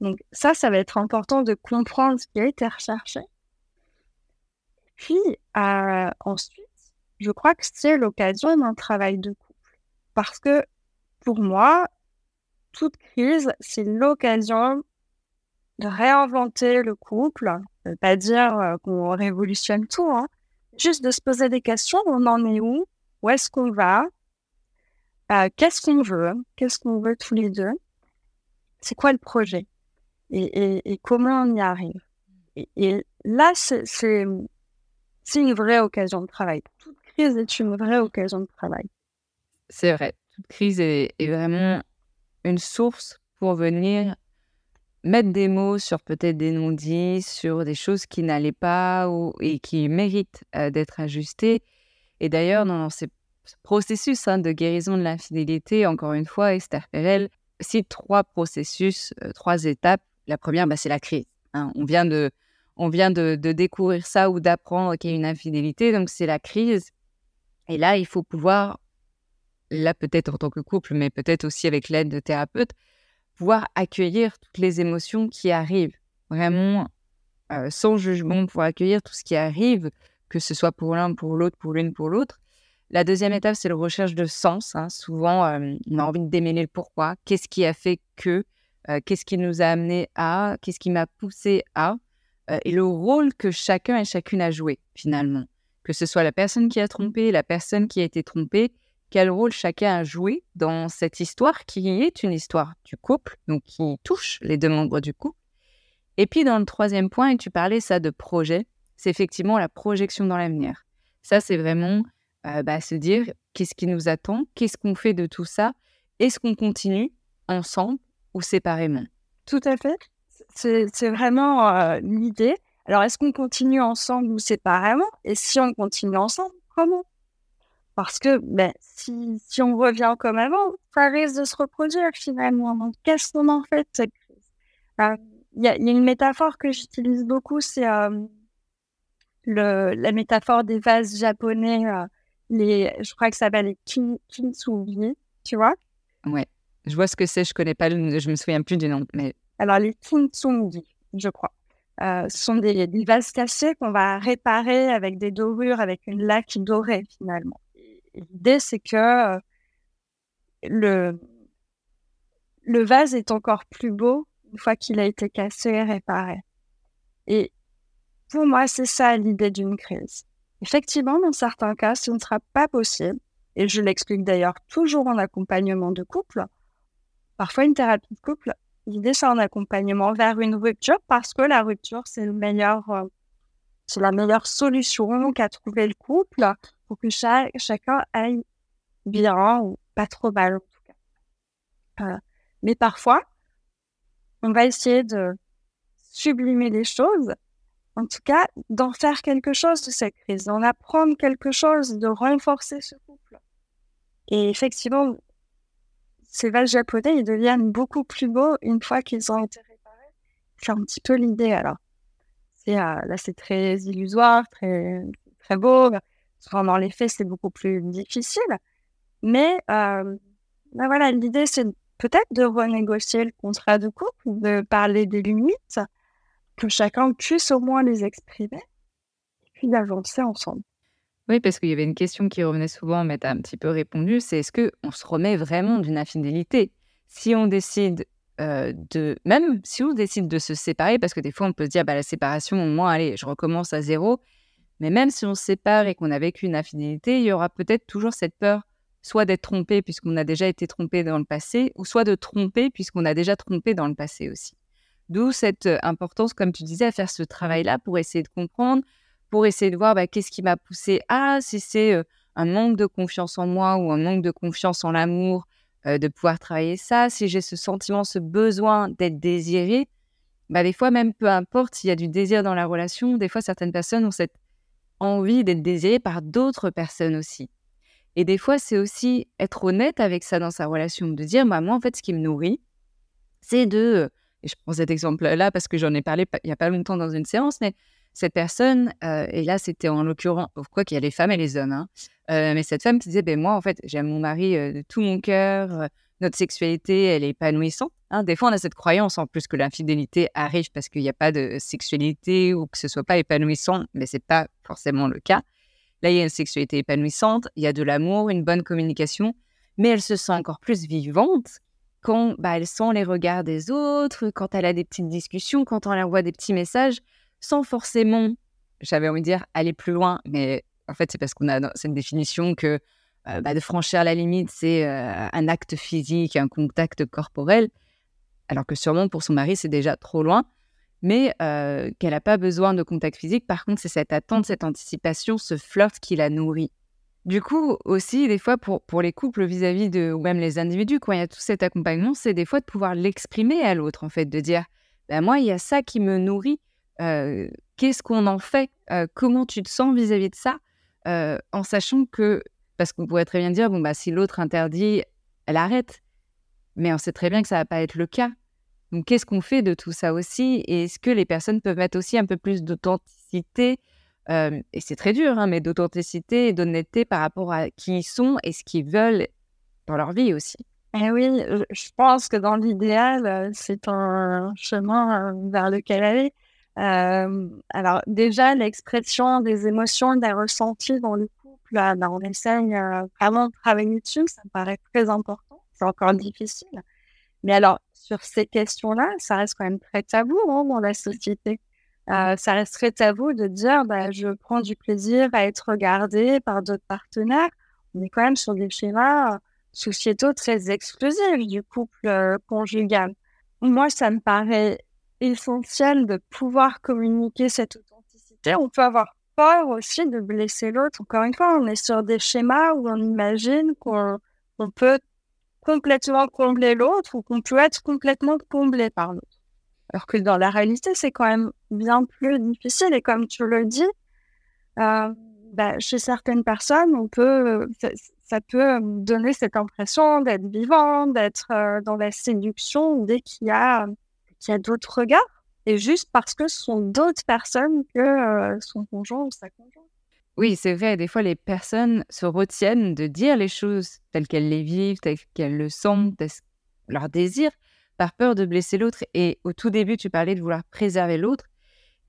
Donc ça, ça va être important de comprendre ce qui a été recherché. Puis euh, ensuite, je crois que c'est l'occasion d'un travail de couple. Parce que pour moi, toute crise, c'est l'occasion de réinventer le couple. pas dire euh, qu'on révolutionne tout, hein. juste de se poser des questions. On en est où? Où est-ce qu'on va? Euh, Qu'est-ce qu'on veut Qu'est-ce qu'on veut tous les deux? C'est quoi le projet? Et, comment on y arrive? Et, là, c'est une vraie occasion de travail. Toute crise est une vraie occasion de travail. C'est vrai crise est, vraiment une source pour venir mettre des mots sur peut-être des non-dits, sur des choses qui n'allaient pas ou, et qui méritent euh, d'être ajustées. Et d'ailleurs, dans ce processus hein, de guérison de l'infidélité, encore une fois, Esther Perel cite trois processus, euh, trois étapes. La première, bah, c'est la crise. Hein. On vient, de, on vient de, découvrir ça ou d'apprendre qu'il y a une infidélité, donc c'est la crise. Et là, il faut pouvoir là peut-être en tant que couple, mais peut-être aussi avec l'aide de thérapeutes, pouvoir accueillir toutes les émotions qui arrivent, vraiment euh, sans jugement, pouvoir accueillir tout ce qui arrive, que ce soit pour l'un, pour l'autre, pour l'une, pour l'autre. La deuxième étape, c'est la recherche de sens. Hein. Souvent, euh, on a envie de démêler le pourquoi. Qu'est-ce qui a fait que euh, Qu'est-ce qui nous a amené à Qu'est-ce qui m'a poussé à Et le rôle que chacun et chacune a joué, finalement. Que ce soit la personne qui a trompé, la personne qui a été trompée, quel rôle chacun a joué dans cette histoire qui est une histoire du couple, donc qui touche les deux membres du couple. Et puis dans le troisième point, et tu parlais ça de projet, c'est effectivement la projection dans l'avenir. Ça, c'est vraiment euh, bah, se dire qu'est-ce qui nous attend, qu'est-ce qu'on fait de tout ça, est-ce qu'on continue ensemble ou séparément? Tout à fait. C'est vraiment euh, l'idée. Alors, est-ce qu'on continue ensemble ou séparément? Et si on continue ensemble, comment? Parce que ben, si, si, on revient comme avant, ça risque de se reproduire finalement. Donc, qu'est-ce qu'on en fait de cette crise? Euh, Il y, a une métaphore que j'utilise beaucoup, c'est euh, la métaphore des vases japonais. Euh, les, je crois que ça s'appelle les kin, kintsugi, tu vois? Ouais, je vois ce que c'est, je connais pas, le, je me souviens plus du nom. Mais... Alors, les kintsugi, je crois. ce sont des, des vases cassés qu'on va réparer avec des dorures, avec une laque dorée finalement l'idée, c'est que euh, le, le vase est encore plus beau une fois qu'il a été cassé et réparé. Et pour moi, c'est ça l'idée d'une crise. Effectivement, dans certains cas, ce ne sera pas possible, et je l'explique d'ailleurs toujours en accompagnement de couple. Parfois, une thérapie de couple, l'idée, c'est un accompagnement vers une rupture parce que la rupture, c'est le meilleur, euh, c'est la meilleure solution qu'a trouvé le couple pour que chacun aille bien ou pas trop mal en tout cas. Mais parfois, on va essayer de sublimer les choses, en tout cas d'en faire quelque chose de cette crise, d'en apprendre quelque chose, de renforcer ce couple. Et effectivement, ces vases japonais, ils deviennent beaucoup plus beaux une fois qu'ils ont été réparés. C'est un petit peu l'idée alors. C'est, euh, là, c'est très illusoire, très, très beau. Dans les faits, c'est beaucoup plus difficile. Mais euh, ben voilà, l'idée, c'est peut-être de renégocier le contrat de couple, de parler des limites, que chacun puisse au moins les exprimer, et puis d'avancer ensemble. Oui, parce qu'il y avait une question qui revenait souvent, mais tu as un petit peu répondu, c'est est-ce qu'on se remet vraiment d'une infidélité? Si on décide euh, de... Même si on décide de se séparer, parce que des fois on peut se dire, bah, la séparation, au moins, allez, je recommence à zéro. Mais même si on se sépare et qu'on a vécu une infidélité, il y aura peut-être toujours cette peur, soit d'être trompé puisqu'on a déjà été trompé dans le passé, ou soit de tromper puisqu'on a déjà trompé dans le passé aussi. D'où cette importance, comme tu disais, à faire ce travail-là pour essayer de comprendre, pour essayer de voir bah, qu'est-ce qui m'a poussé à, si c'est un manque de confiance en moi ou un manque de confiance en l'amour, de pouvoir travailler ça, si j'ai ce sentiment, ce besoin d'être désiré, bah, des fois même peu importe s'il y a du désir dans la relation, des fois certaines personnes ont cette envie d'être désirées par d'autres personnes aussi. Et des fois, c'est aussi être honnête avec ça dans sa relation, de dire, bah, moi, en fait, ce qui me nourrit, c'est de, et je prends cet exemple-là parce que j'en ai parlé il n'y a pas longtemps dans une séance, mais cette personne, euh, et là c'était en l'occurrence, quoi qu'il y a les femmes et les hommes, hein, euh, mais cette femme qui disait, ben moi en fait j'aime mon mari euh, de tout mon cœur, notre sexualité elle est épanouissante. Hein. Des fois on a cette croyance en plus que l'infidélité arrive parce qu'il n'y a pas de sexualité ou que ce soit pas épanouissant, mais c'est pas forcément le cas. Là il y a une sexualité épanouissante, il y a de l'amour, une bonne communication, mais elle se sent encore plus vivante quand bah, elle sent les regards des autres, quand elle a des petites discussions, quand on leur envoie des petits messages sans forcément, j'avais envie de dire, aller plus loin, mais en fait, c'est parce qu'on a cette définition que euh, bah, de franchir la limite, c'est euh, un acte physique, un contact corporel, alors que sûrement pour son mari, c'est déjà trop loin, mais euh, qu'elle n'a pas besoin de contact physique. Par contre, c'est cette attente, cette anticipation, ce flirt qui la nourrit. Du coup, aussi, des fois, pour, pour les couples vis-à-vis de, ou même les individus, quand il y a tout cet accompagnement, c'est des fois de pouvoir l'exprimer à l'autre, en fait, de dire, ben moi, il y a ça qui me nourrit, qu'est-ce qu'on en fait Comment tu te sens vis-à-vis de ça En sachant que, parce qu'on pourrait très bien dire, bon, bah, si l'autre interdit, elle arrête. Mais on sait très bien que ça va pas être le cas. Donc, qu'est-ce qu'on fait de tout ça aussi? Et est-ce que les personnes peuvent mettre aussi un peu plus d'authenticité Et c'est très dur, hein, mais d'authenticité et d'honnêteté par rapport à qui ils sont et ce qu'ils veulent dans leur vie aussi. Eh oui, je pense que dans l'idéal, c'est un chemin vers lequel aller. Alors déjà, l'expression des émotions, des ressentis dans le couple, là, on essaye euh, vraiment de travailler dessus, ça me paraît très important, c'est encore difficile. Mais alors, sur ces questions-là, ça reste quand même très tabou hein, dans la société. Euh, ça reste très tabou de dire bah, je prends du plaisir à être regardé par d'autres partenaires. On est quand même sur des schémas sociétaux très exclusifs du couple conjugal. Moi, ça me paraît essentiel de pouvoir communiquer cette authenticité. On peut avoir peur aussi de blesser l'autre. Encore une fois, on est sur des schémas où on imagine qu'on peut complètement combler l'autre ou qu'on peut être complètement comblé par l'autre. Alors que dans la réalité, c'est quand même bien plus difficile. Et comme tu le dis, euh, bah, chez certaines personnes, on peut, ça, peut donner cette impression d'être vivant, d'être euh, dans la séduction dès qu'il y a qu'il y a d'autres regards, et juste parce que ce sont d'autres personnes que euh, son conjoint ou sa conjointe. Oui, c'est vrai, des fois les personnes se retiennent de dire les choses telles qu'elles les vivent, telles qu'elles le sentent, leur désir, par peur de blesser l'autre. Et au tout début, tu parlais de vouloir préserver l'autre.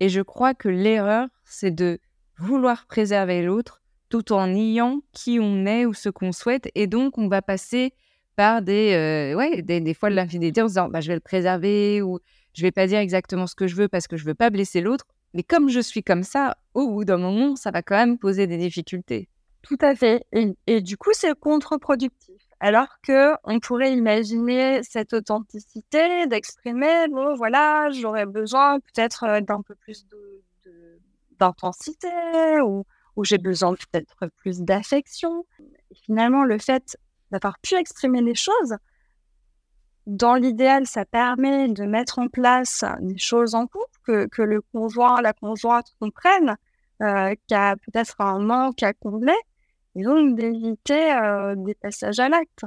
Et je crois que l'erreur, c'est de vouloir préserver l'autre tout en niant qui on est ou ce qu'on souhaite. Et donc, on va passer par des, euh, fois de l'infidélité en disant bah, je vais le préserver ou je vais pas dire exactement ce que je veux parce que je veux pas blesser l'autre. Mais comme je suis comme ça, au bout d'un moment, ça va quand même poser des difficultés. Tout à fait. Et du coup, c'est contre-productif. Alors que on pourrait imaginer cette authenticité, d'exprimer, bon, voilà, j'aurais besoin peut-être euh, d'un peu plus d'intensité ou, j'ai besoin peut-être plus d'affection. Finalement, le fait d'avoir pu exprimer les choses, dans l'idéal, ça permet de mettre en place des choses en couple, que, le conjoint, la conjointe comprenne euh, qu'il y a peut-être un manque à combler, et donc d'éviter euh, des passages à l'acte.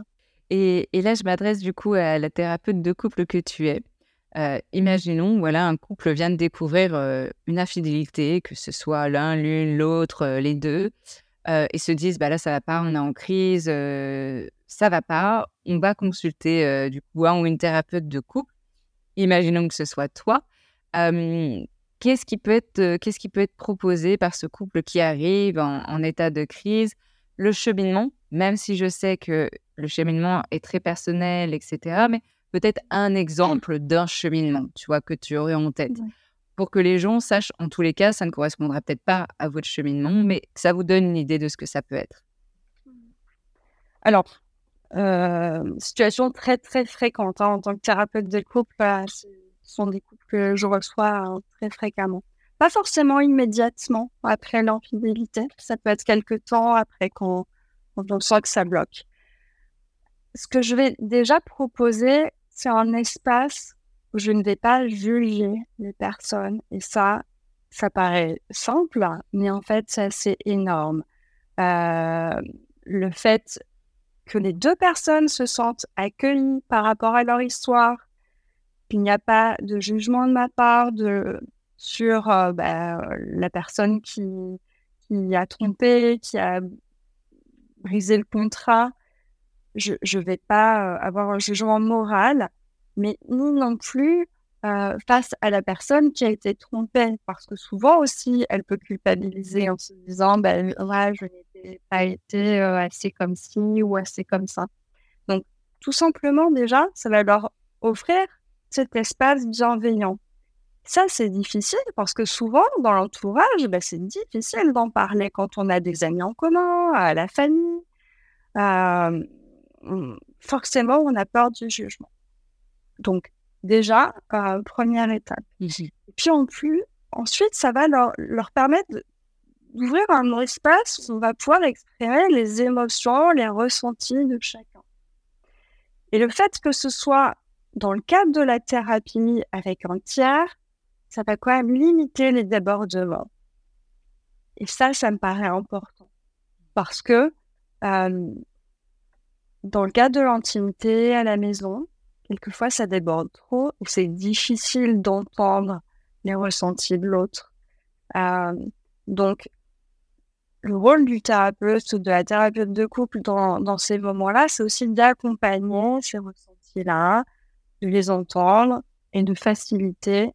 Et, et, là, je m'adresse du coup à la thérapeute de couple que tu es. Euh, imaginons, voilà, un couple vient de découvrir euh, une infidélité, que ce soit l'un, l'une, l'autre, euh, les deux, et se disent, bah là, ça va pas, on est en crise, ça va pas, on va consulter du coup un ou une thérapeute de couple. Imaginons que ce soit toi. qu'est-ce qui peut être, qu'est-ce qui peut être proposé par ce couple qui arrive en, en état de crise? Le cheminement, même si je sais que le cheminement est très personnel, etc. Mais peut-être un exemple d'un cheminement, tu vois, que tu aurais en tête. Pour que les gens sachent, en tous les cas, ça ne correspondra peut-être pas à votre cheminement, mais ça vous donne une idée de ce que ça peut être. Alors, euh, situation très, très fréquente hein, en tant que thérapeute de couple. Euh, ce sont des couples que je reçois euh, très fréquemment. Pas forcément immédiatement après l'infidélité. Ça peut être quelques temps après quand on sent que ça bloque. Ce que je vais déjà proposer, c'est un espace où je ne vais pas juger les personnes. Et ça, ça paraît simple, mais en fait, c'est assez énorme. Euh, le fait que les deux personnes se sentent accueillies par rapport à leur histoire, qu'il n'y a pas de jugement de ma part de, sur euh, bah, la personne qui, qui a trompé, qui a brisé le contrat, je ne vais pas euh, avoir un jugement moral, mais ni non plus euh, face à la personne qui a été trompée, parce que souvent aussi, elle peut culpabiliser en se disant, ben là, je n'ai pas été assez comme ci ou assez comme ça. Donc, tout simplement, déjà, ça va leur offrir cet espace bienveillant. Ça, c'est difficile parce que souvent, dans l'entourage, ben, c'est difficile d'en parler quand on a des amis en commun, à la famille. Euh, forcément, on a peur du jugement. Donc, déjà, euh, première étape. Et puis, en plus, ensuite, ça va leur, leur permettre d'ouvrir un espace où on va pouvoir exprimer les émotions, les ressentis de chacun. Et le fait que ce soit dans le cadre de la thérapie avec un tiers, ça va quand même limiter les débordements. Et ça, ça me paraît important. Parce que euh, dans le cadre de l'intimité à la maison, quelquefois ça déborde trop et c'est difficile d'entendre les ressentis de l'autre. Euh, donc, le rôle du thérapeute ou de la thérapeute de couple dans, dans ces moments-là, c'est aussi d'accompagner ces ressentis-là, de les entendre et de faciliter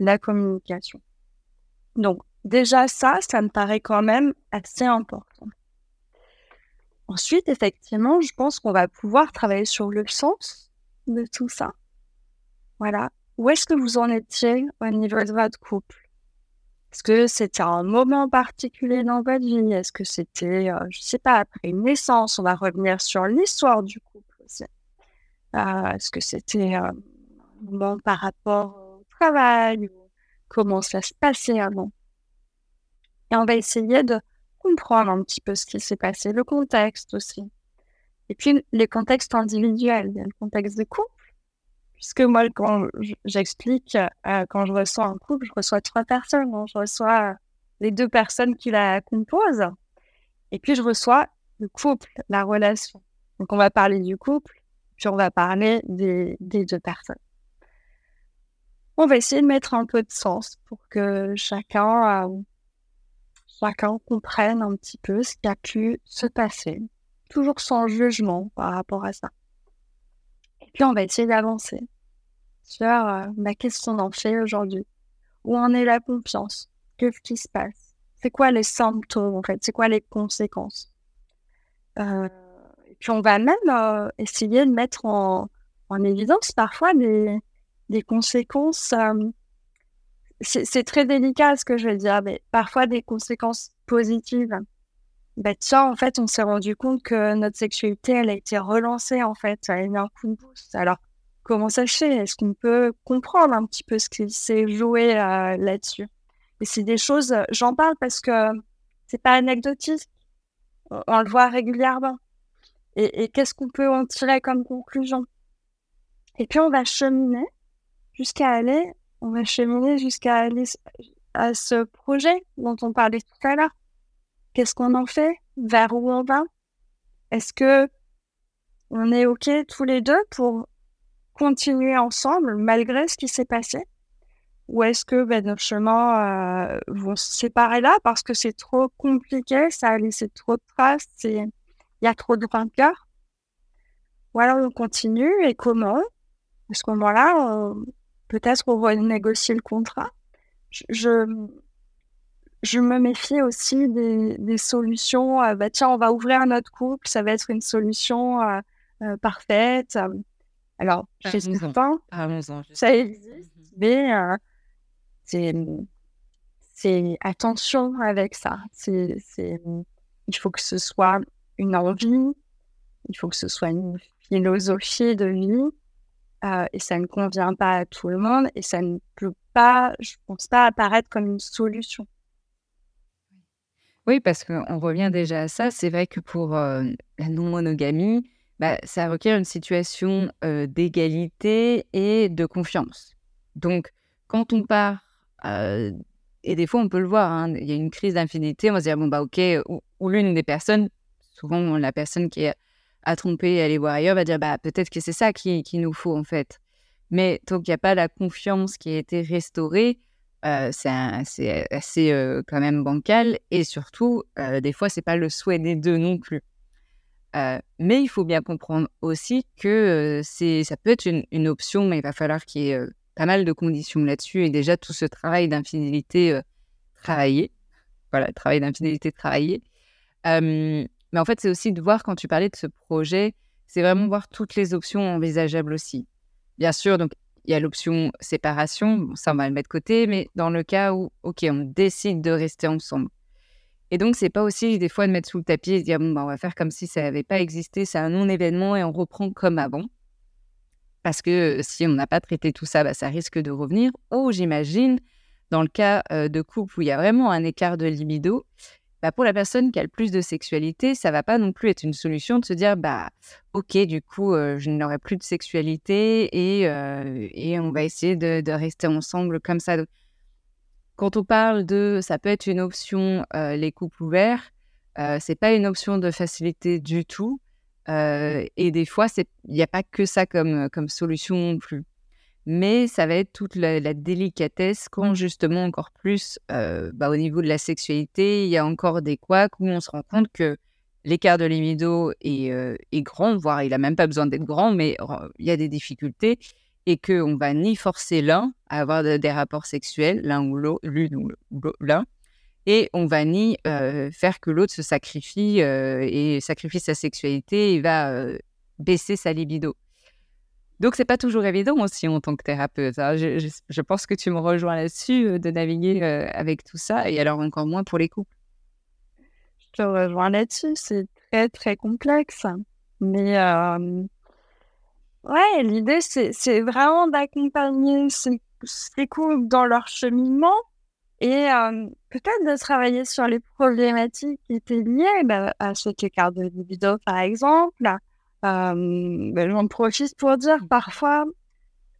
la communication. Donc, déjà ça, ça me paraît quand même assez important. Ensuite, effectivement, je pense qu'on va pouvoir travailler sur le sens de tout ça. Voilà. Où est-ce que vous en étiez au niveau de votre couple? Est-ce que c'était un moment particulier dans votre vie? Est-ce que c'était, euh, je ne sais pas, après une naissance? On va revenir sur l'histoire du couple aussi. Euh, est-ce que c'était euh, un moment par rapport travail Comment ça se passait avant Et on va essayer de comprendre un petit peu ce qui s'est passé, le contexte aussi. Et puis, les contextes individuels, le contexte de couple, puisque moi, quand j'explique, euh, quand je reçois un couple, je reçois trois personnes. Je reçois les deux personnes qui la composent, et puis je reçois le couple, la relation. Donc, on va parler du couple, puis on va parler des deux personnes. On va essayer de mettre un peu de sens pour que chacun euh, chacun comprenne un petit peu ce qui a pu se passer, toujours sans jugement par rapport à ça. Et puis on va essayer d'avancer sur euh, bah, qu'est-ce aujourd'hui. Où en est la confiance? Qu'est-ce qui se passe? C'est quoi les symptômes en fait? C'est quoi les conséquences? Euh, Et puis on va même euh, essayer de mettre en, en évidence parfois des, des conséquences c'est très délicat ce que je veux dire, mais parfois des conséquences positives. Ben, ça, en fait, on s'est rendu compte que notre sexualité, elle a été relancée, en fait. Elle a eu un coup de boost. Alors, comment ça se fait? Est-ce qu'on peut comprendre un petit peu ce qui s'est joué euh, là-dessus? Et c'est des choses, j'en parle parce que c'est pas anecdotique. On, le voit régulièrement. Et qu'est-ce qu'on peut en tirer comme conclusion? Et puis on va cheminer jusqu'à aller, on va cheminer jusqu'à aller à ce projet dont on parlait tout à l'heure. Qu'est-ce qu'on en fait? Vers où on va? Est-ce que on est OK tous les deux pour continuer ensemble malgré ce qui s'est passé? Ou est-ce que ben, nos chemins euh, vont se séparer là parce que c'est trop compliqué, ça a laissé trop de traces, il y a trop de rancœur Ou alors on continue et comment? À ce moment-là, peut-être on va négocier le contrat. Je, je, me méfie aussi des, des solutions. Euh, bah, tiens, on va ouvrir notre couple, ça va être une solution euh, euh, parfaite. Alors, chez certains, ça existe, mais c'est, c'est attention avec ça. C'est, c'est, il faut que ce soit une envie, il faut que ce soit une philosophie de vie. Euh, et ça ne convient pas à tout le monde et ça ne peut pas, je pense pas, apparaître comme une solution. Oui, parce qu'on revient déjà à ça. C'est vrai que pour euh, la non-monogamie, bah, ça requiert une situation euh, d'égalité et de confiance. Donc, quand on part, et des fois on peut le voir, hein, il y a une crise d'infinité, on va se dire, bon, bah ok, ou, ou l'une des personnes, souvent la personne qui est à tromper et aller voir ailleurs, va dire bah, peut-être que c'est ça qu'il qui nous faut en fait. Mais tant qu'il n'y a pas la confiance qui a été restaurée, euh, c'est assez euh, quand même bancal et surtout, euh, des fois, c'est pas le souhait des deux non plus. mais il faut bien comprendre aussi que c'est ça peut être une, une, option, mais il va falloir qu'il y ait pas mal de conditions là-dessus et déjà tout ce travail d'infidélité travaillé. Voilà, travail d'infidélité travaillé. Mais en fait, c'est aussi de voir, quand tu parlais de ce projet, c'est vraiment voir toutes les options envisageables aussi. Bien sûr, donc il y a l'option séparation, ça on va le mettre de côté, mais dans le cas où, ok, on décide de rester ensemble. Et donc, c'est pas aussi des fois de mettre sous le tapis et de dire, bon, bah, on va faire comme si ça n'avait pas existé, c'est un non-événement et on reprend comme avant. Parce que euh, si on n'a pas traité tout ça, bah, ça risque de revenir. Ou j'imagine, dans le cas euh, de couple où il y a vraiment un écart de libido, bah, pour la personne qui a le plus de sexualité, ça va pas non plus être une solution de se dire bah ok du coup euh, je n'aurai plus de sexualité et, euh, et on va essayer de, de, rester ensemble comme ça. quand on parle de ça peut être une option euh, les couples ouverts, c'est pas une option de facilité du tout et des fois il n'y a pas que ça comme comme solution non plus mais ça va être toute la, délicatesse quand justement encore plus euh, bah, au niveau de la sexualité, il y a encore des couacs où on se rend compte que l'écart de libido est, euh, est, grand, voire il n'a même pas besoin d'être grand, mais il y a des difficultés et qu'on va ni forcer l'un à avoir des rapports sexuels, l'un ou l'une ou l'un, et on va ni euh, faire que l'autre se sacrifie et sacrifie sa sexualité et va baisser sa libido. Donc, c'est pas toujours évident aussi en tant que thérapeute. Hein. Je, pense que tu me rejoins là-dessus, euh, de naviguer euh, avec tout ça, et alors encore moins pour les couples. Je te rejoins là-dessus, c'est très, très complexe. Mais euh, ouais, l'idée, c'est vraiment d'accompagner ces, couples dans leur cheminement et peut-être de travailler sur les problématiques qui étaient liées bah, à cet écart de libido, par exemple, ben, J'en profite pour dire parfois,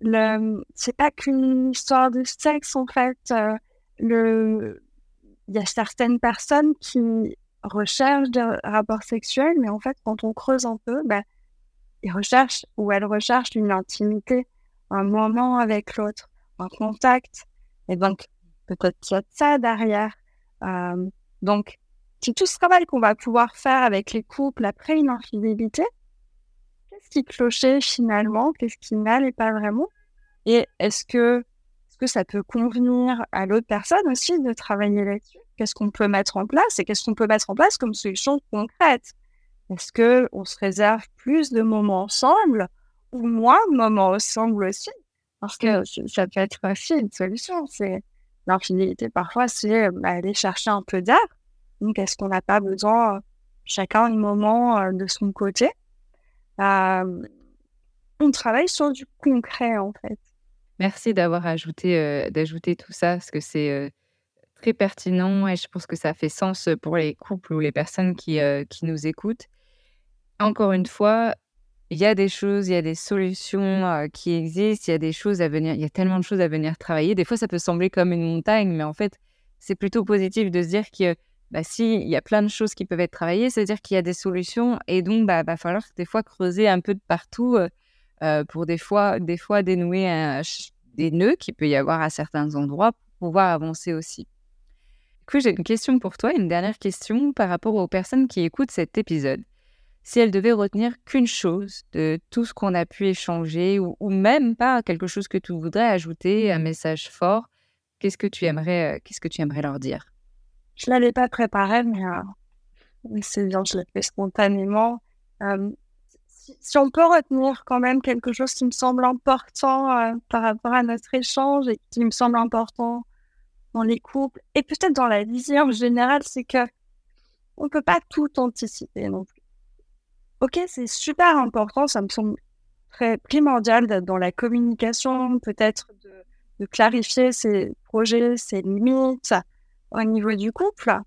le, c'est pas qu'une histoire de sexe en fait. Euh, le, il y a certaines personnes qui recherchent des rapports sexuels, mais en fait, quand on creuse un peu, ben, ils recherchent ou elles recherchent une intimité, un moment avec l'autre, un contact. Et donc, peut-être qu'il y a de ça derrière. Euh, donc, c'est tout ce travail qu'on va pouvoir faire avec les couples après une infidélité qu'est-ce qui clochait finalement, qu'est-ce qui n'allait pas vraiment, et est-ce que, est-ce que ça peut convenir à l'autre personne aussi de travailler là-dessus? Qu'est-ce qu'on peut mettre en place et qu'est-ce qu'on peut mettre en place comme solution concrète? Est-ce que on se réserve plus de moments ensemble ou moins de moments ensemble aussi? Parce que ça peut être aussi une solution. C'est l'infinité parfois, c'est bah, aller chercher un peu d'air. Donc, est-ce qu'on n'a pas besoin chacun un moment euh, de son côté? On travaille sur du concret en fait. Merci d'avoir ajouté, d'ajouter tout ça, parce que c'est très pertinent et je pense que ça fait sens pour les couples ou les personnes qui, qui nous écoutent. Encore une fois, il y a des choses, il y a des solutions qui existent, il y a des choses à venir, il y a tellement de choses à venir travailler. Des fois, ça peut sembler comme une montagne, mais en fait, c'est plutôt positif de se dire que bah, si il y a plein de choses qui peuvent être travaillées, c'est-à-dire qu'il y a des solutions et donc bah va falloir des fois creuser un peu de partout pour des fois des fois dénouer des nœuds qu'il peut y avoir à certains endroits pour pouvoir avancer aussi. Du coup, j'ai une question pour toi, une dernière question par rapport aux personnes qui écoutent cet épisode. Si elle devait retenir qu'une chose de tout ce qu'on a pu échanger, ou, même pas quelque chose que tu voudrais ajouter, un message fort, qu'est-ce que tu aimerais, euh, qu'est-ce que tu aimerais leur dire? Je l'avais pas préparé, mais euh, c'est bien, je l'ai fait spontanément. Euh, si, on peut retenir quand même quelque chose qui me semble important par rapport à notre échange et qui me semble important dans les couples et peut-être dans la vie en général, c'est que on peut pas tout anticiper non plus. Ok, c'est super important, ça me semble très primordial d'être dans la communication, peut-être de, clarifier ses projets, ses limites au niveau du couple.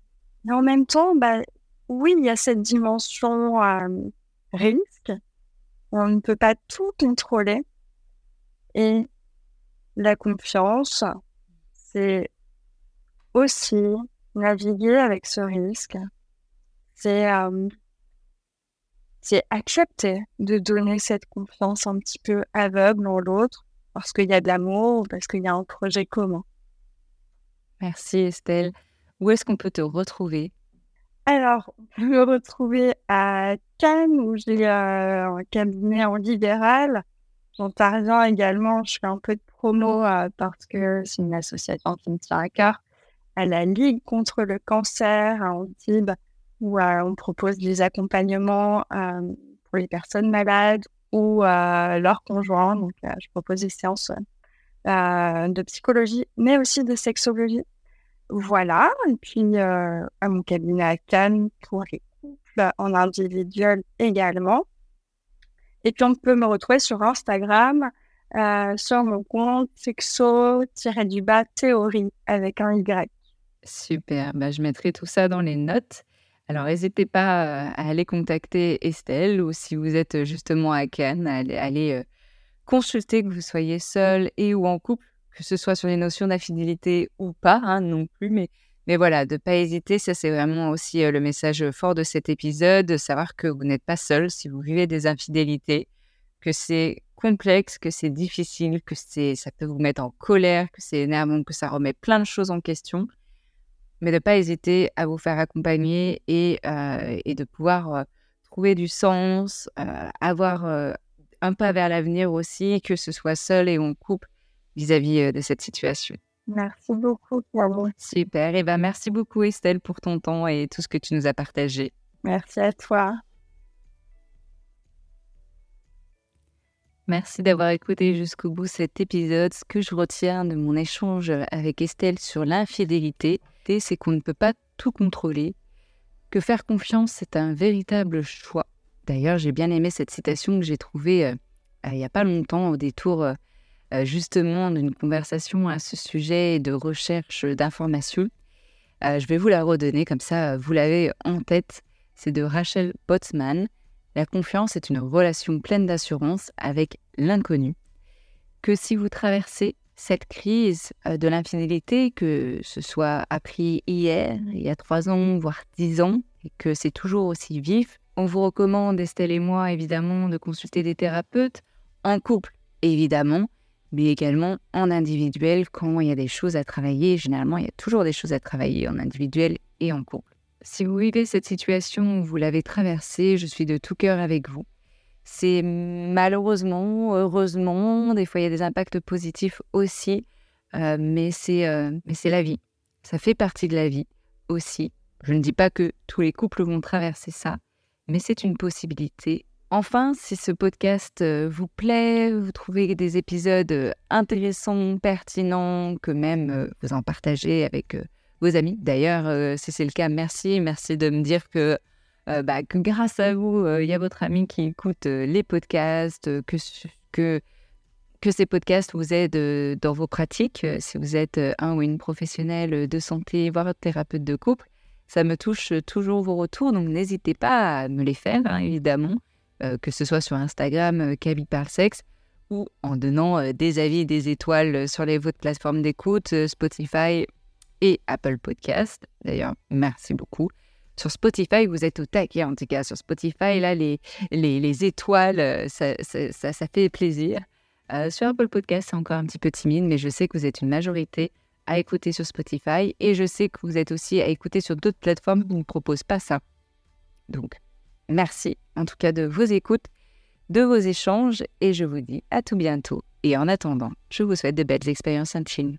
Mais en même temps, bah, oui, il y a cette dimension euh, risque. On ne peut pas tout contrôler. Et la confiance, c'est aussi naviguer avec ce risque. C'est euh, c'est accepter de donner cette confiance un petit peu aveugle en l'autre parce qu'il y a de l'amour, parce qu'il y a un projet commun. Merci Estelle. Où est-ce qu'on peut te retrouver? Alors, on peut me retrouver à Cannes où j'ai euh, un cabinet en libéral. J'interviens également, je fais un peu de promo euh, parce que c'est une association qui me tient à cœur à la Ligue contre le cancer à Antibes où euh, on propose des accompagnements pour les personnes malades ou leurs conjoints. Donc, je propose des séances de psychologie, mais aussi de sexologie. Voilà. Et puis, à mon cabinet à Cannes pour les couples en individuel également. Et puis, on peut me retrouver sur Instagram, sur mon compte sexo-du-bas théorie avec un Y. Super. Bah, je mettrai tout ça dans les notes. Alors, n'hésitez pas à aller contacter Estelle ou si vous êtes justement à Cannes, à aller, consulter que vous soyez seul et ou en couple, que ce soit sur les notions d'infidélité ou pas, hein, non plus. Mais, mais voilà, de ne pas hésiter, ça c'est vraiment aussi le message fort de cet épisode, de savoir que vous n'êtes pas seul si vous vivez des infidélités, que c'est complexe, que c'est difficile, que c'est, ça peut vous mettre en colère, que c'est énervant, que ça remet plein de choses en question mais de ne pas hésiter à vous faire accompagner et, euh, et de pouvoir euh, trouver du sens, euh, avoir un pas vers l'avenir aussi, que ce soit seul et en couple vis-à-vis de cette situation. Merci beaucoup, Clément. Super. Et ben, merci beaucoup, Estelle, pour ton temps et tout ce que tu nous as partagé. Merci à toi. Merci d'avoir écouté jusqu'au bout cet épisode. Ce que je retiens de mon échange avec Estelle sur l'infidélité, c'est qu'on ne peut pas tout contrôler, que faire confiance, c'est un véritable choix. D'ailleurs, j'ai bien aimé cette citation que j'ai trouvée euh, il n'y a pas longtemps au détour euh, euh, justement d'une conversation à ce sujet de recherche d'informations. je vais vous la redonner, comme ça vous l'avez en tête. C'est de Rachel Botsman. La confiance est une relation pleine d'assurance avec l'inconnu. Que si vous traversez cette crise euh, de l'infidélité, que ce soit appris hier, il y a trois ans, voire dix ans, et que c'est toujours aussi vif, on vous recommande, Estelle et moi, évidemment, de consulter des thérapeutes, en couple, évidemment, mais également en individuel quand il y a des choses à travailler. Généralement, il y a toujours des choses à travailler en individuel et en couple. Si vous vivez cette situation, vous l'avez traversée, je suis de tout cœur avec vous. C'est malheureusement, heureusement, des fois il y a des impacts positifs aussi, euh, euh, mais c'est la vie. Ça fait partie de la vie aussi. Je ne dis pas que tous les couples vont traverser ça, mais c'est une possibilité. Enfin, si ce podcast euh, vous plaît, vous trouvez des épisodes intéressants, pertinents, que même vous en partagez avec vos amis. D'ailleurs, si c'est le cas, merci. Merci de me dire que euh, bah, grâce à vous, euh, il y a votre ami qui écoute euh, les podcasts, que, que, que ces podcasts vous aident dans vos pratiques, si vous êtes un ou une professionnelle de santé, voire thérapeute de couple. Ça me touche toujours vos retours, donc n'hésitez pas à me les faire, hein, évidemment, que ce soit sur Instagram, Kaby Parle Sexe, ou en donnant des avis des étoiles sur les votre plateformes d'écoute, Spotify et Apple Podcast. D'ailleurs, merci beaucoup. Sur Spotify, vous êtes au taquet en tout cas. Sur Spotify, là, les, les, étoiles, ça, ça, ça, fait plaisir. sur Apple Podcast, c'est encore un petit peu timide, mais je sais que vous êtes une majorité à écouter sur Spotify et je sais que vous êtes aussi à écouter sur d'autres plateformes qui ne proposent pas ça. Donc, merci en tout cas de vos écoutes de vos échanges et je vous dis à tout bientôt. Et en attendant, je vous souhaite de belles expériences en Chine.